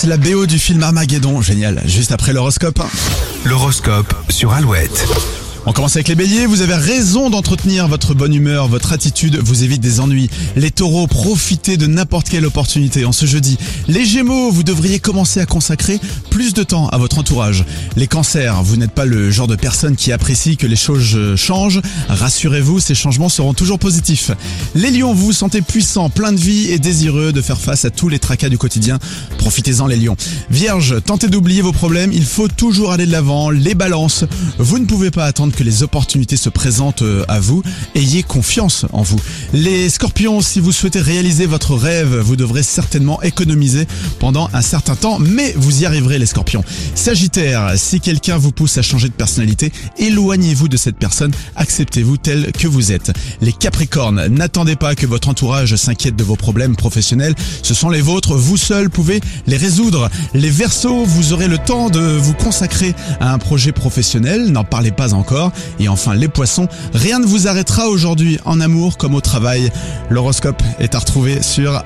C'est la BO du film Armageddon, génial, juste après l'horoscope. L'horoscope sur Alouette. On commence avec les béliers, vous avez raison d'entretenir votre bonne humeur, votre attitude vous évite des ennuis. Les taureaux, profitez de n'importe quelle opportunité en ce jeudi. Les gémeaux, vous devriez commencer à consacrer plus de temps à votre entourage. Les cancers, vous n'êtes pas le genre de personne qui apprécie que les choses changent. Rassurez-vous, ces changements seront toujours positifs. Les lions, vous vous sentez puissant, plein de vie et désireux de faire face à tous les tracas du quotidien. Profitez-en les lions. Vierge, tentez d'oublier vos problèmes, il faut toujours aller de l'avant. Les balances, vous ne pouvez pas attendre que les opportunités se présentent euh, à vous. Ayez confiance en vous. Les scorpions, si vous souhaitez réaliser votre rêve, vous devrez certainement économiser pendant un certain temps, mais vous y arriverez les scorpions. Sagittaire, si quelqu'un vous pousse à changer de personnalité, éloignez-vous de cette personne, acceptez-vous tel que vous êtes. Les capricornes, n'attendez pas que votre entourage s'inquiète de vos problèmes professionnels, ce sont les vôtres, vous seuls pouvez les résoudre. Les versos, vous aurez le temps de vous consacrer à un projet professionnel, n'en parlez pas encore. Et enfin les poissons, rien ne vous arrêtera aujourd'hui en amour comme au travail. L'horoscope est à retrouver sur